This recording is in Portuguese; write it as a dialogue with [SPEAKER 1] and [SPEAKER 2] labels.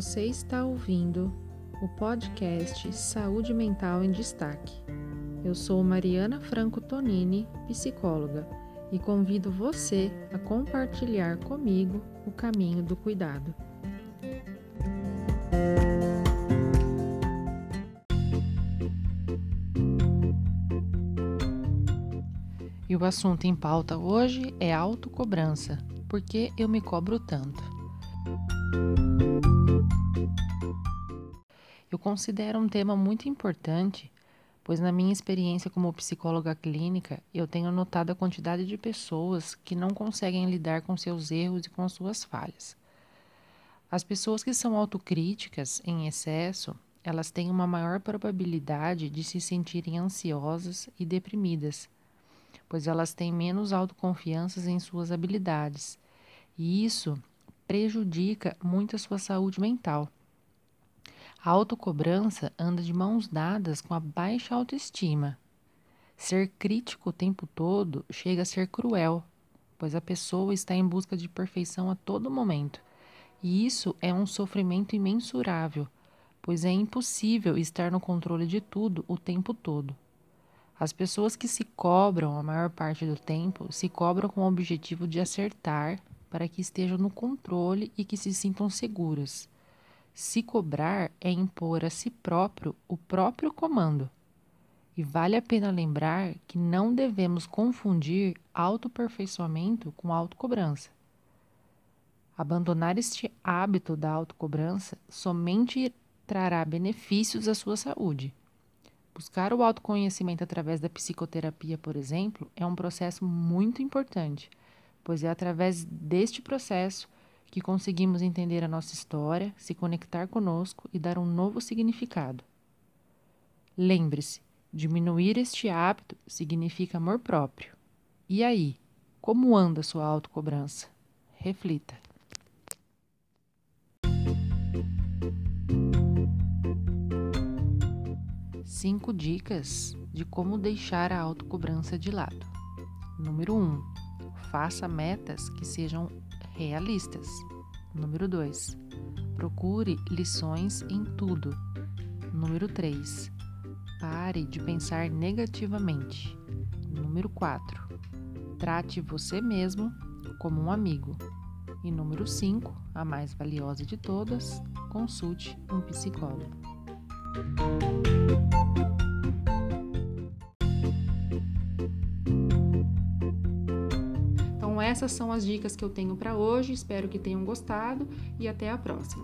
[SPEAKER 1] Você está ouvindo o podcast Saúde Mental em Destaque. Eu sou Mariana Franco Tonini, psicóloga, e convido você a compartilhar comigo o caminho do cuidado. E o assunto em pauta hoje é autocobrança. Por que eu me cobro tanto? Eu considero um tema muito importante, pois na minha experiência como psicóloga clínica, eu tenho notado a quantidade de pessoas que não conseguem lidar com seus erros e com as suas falhas. As pessoas que são autocríticas em excesso, elas têm uma maior probabilidade de se sentirem ansiosas e deprimidas pois elas têm menos autoconfiança em suas habilidades, e isso prejudica muito a sua saúde mental. A autocobrança anda de mãos dadas com a baixa autoestima. Ser crítico o tempo todo chega a ser cruel, pois a pessoa está em busca de perfeição a todo momento. E isso é um sofrimento imensurável, pois é impossível estar no controle de tudo o tempo todo. As pessoas que se cobram a maior parte do tempo se cobram com o objetivo de acertar para que estejam no controle e que se sintam seguras. Se cobrar é impor a si próprio o próprio comando. E vale a pena lembrar que não devemos confundir autoaperfeiçoamento com autocobrança. Abandonar este hábito da autocobrança somente trará benefícios à sua saúde Buscar o autoconhecimento através da psicoterapia, por exemplo, é um processo muito importante, pois é através deste processo que conseguimos entender a nossa história, se conectar conosco e dar um novo significado. Lembre-se, diminuir este hábito significa amor próprio. E aí, como anda sua autocobrança? Reflita. Cinco dicas de como deixar a autocobrança de lado. Número 1. Um, faça metas que sejam realistas. Número 2. Procure lições em tudo. Número 3. Pare de pensar negativamente. Número 4. Trate você mesmo como um amigo. E número 5, a mais valiosa de todas, consulte um psicólogo. Então, essas são as dicas que eu tenho para hoje. Espero que tenham gostado e até a próxima.